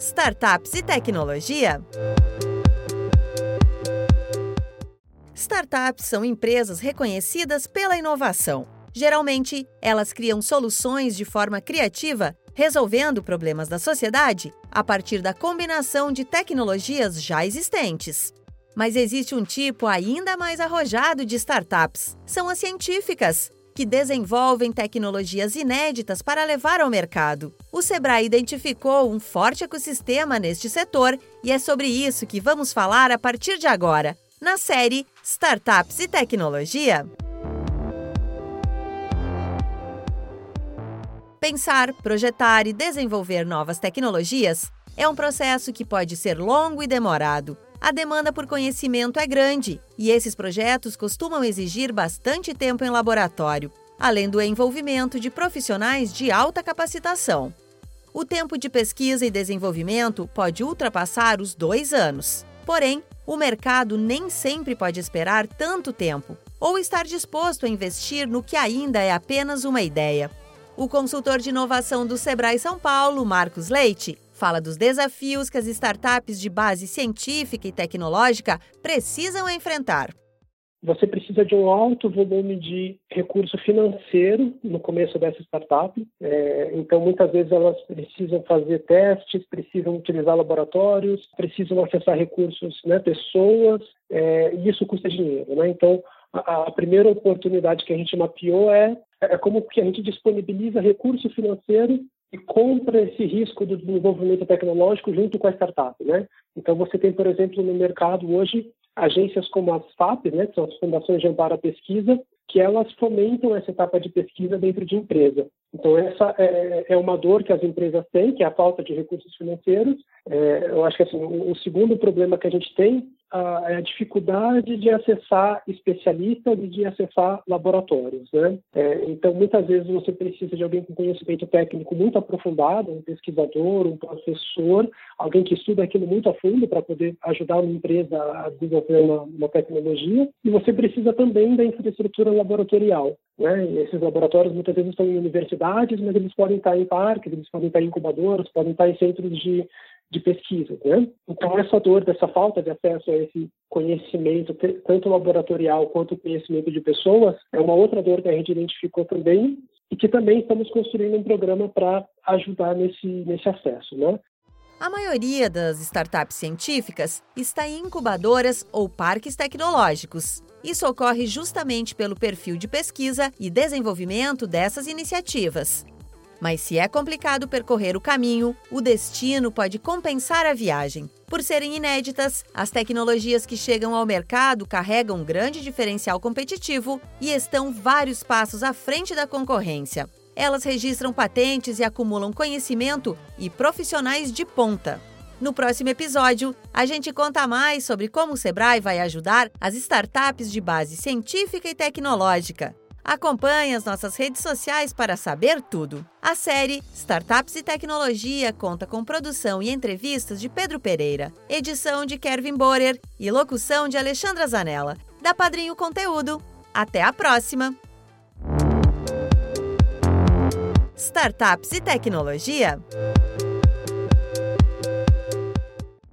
Startups e Tecnologia. Startups são empresas reconhecidas pela inovação. Geralmente, elas criam soluções de forma criativa, resolvendo problemas da sociedade a partir da combinação de tecnologias já existentes. Mas existe um tipo ainda mais arrojado de startups: são as científicas, que desenvolvem tecnologias inéditas para levar ao mercado. O Sebrae identificou um forte ecossistema neste setor e é sobre isso que vamos falar a partir de agora, na série Startups e Tecnologia. Pensar, projetar e desenvolver novas tecnologias é um processo que pode ser longo e demorado. A demanda por conhecimento é grande e esses projetos costumam exigir bastante tempo em laboratório, além do envolvimento de profissionais de alta capacitação. O tempo de pesquisa e desenvolvimento pode ultrapassar os dois anos. Porém, o mercado nem sempre pode esperar tanto tempo ou estar disposto a investir no que ainda é apenas uma ideia. O consultor de inovação do Sebrae São Paulo, Marcos Leite, fala dos desafios que as startups de base científica e tecnológica precisam enfrentar. Você precisa de um alto volume de recurso financeiro no começo dessa startup. É, então, muitas vezes elas precisam fazer testes, precisam utilizar laboratórios, precisam acessar recursos, né, pessoas, é, e isso custa dinheiro. Né? Então, a, a, primeira oportunidade que a gente mapeou é, é como que a gente disponibiliza recurso financeiro e compra esse risco do desenvolvimento tecnológico junto com a startup, né? Então você tem, por exemplo, no mercado hoje agências como as FAP, né, que são as Fundações de Amparo à Pesquisa, que elas fomentam essa etapa de pesquisa dentro de empresa. Então, essa é, é uma dor que as empresas têm, que é a falta de recursos financeiros. É, eu acho que assim, o segundo problema que a gente tem a, dificuldade de acessar especialistas e de acessar laboratórios. Né? É, então, muitas vezes você precisa de alguém com conhecimento técnico muito aprofundado, um pesquisador, um professor, alguém que estuda aquilo muito a fundo para poder ajudar uma empresa a desenvolver uma, uma tecnologia. E você precisa também da infraestrutura laboratorial. Né? esses laboratórios muitas vezes estão em universidades, mas eles podem estar em parques, eles podem estar em incubadoras, podem estar em centros de de pesquisa. Né? Então, essa dor dessa falta de acesso a esse conhecimento, tanto laboratorial quanto conhecimento de pessoas, é uma outra dor que a gente identificou também e que também estamos construindo um programa para ajudar nesse, nesse acesso. Né? A maioria das startups científicas está em incubadoras ou parques tecnológicos. Isso ocorre justamente pelo perfil de pesquisa e desenvolvimento dessas iniciativas. Mas se é complicado percorrer o caminho, o destino pode compensar a viagem. Por serem inéditas, as tecnologias que chegam ao mercado carregam um grande diferencial competitivo e estão vários passos à frente da concorrência. Elas registram patentes e acumulam conhecimento e profissionais de ponta. No próximo episódio, a gente conta mais sobre como o Sebrae vai ajudar as startups de base científica e tecnológica. Acompanhe as nossas redes sociais para saber tudo. A série Startups e Tecnologia conta com produção e entrevistas de Pedro Pereira, edição de Kevin Borer e locução de Alexandra Zanella. Da Padrinho Conteúdo. Até a próxima! Startups e Tecnologia.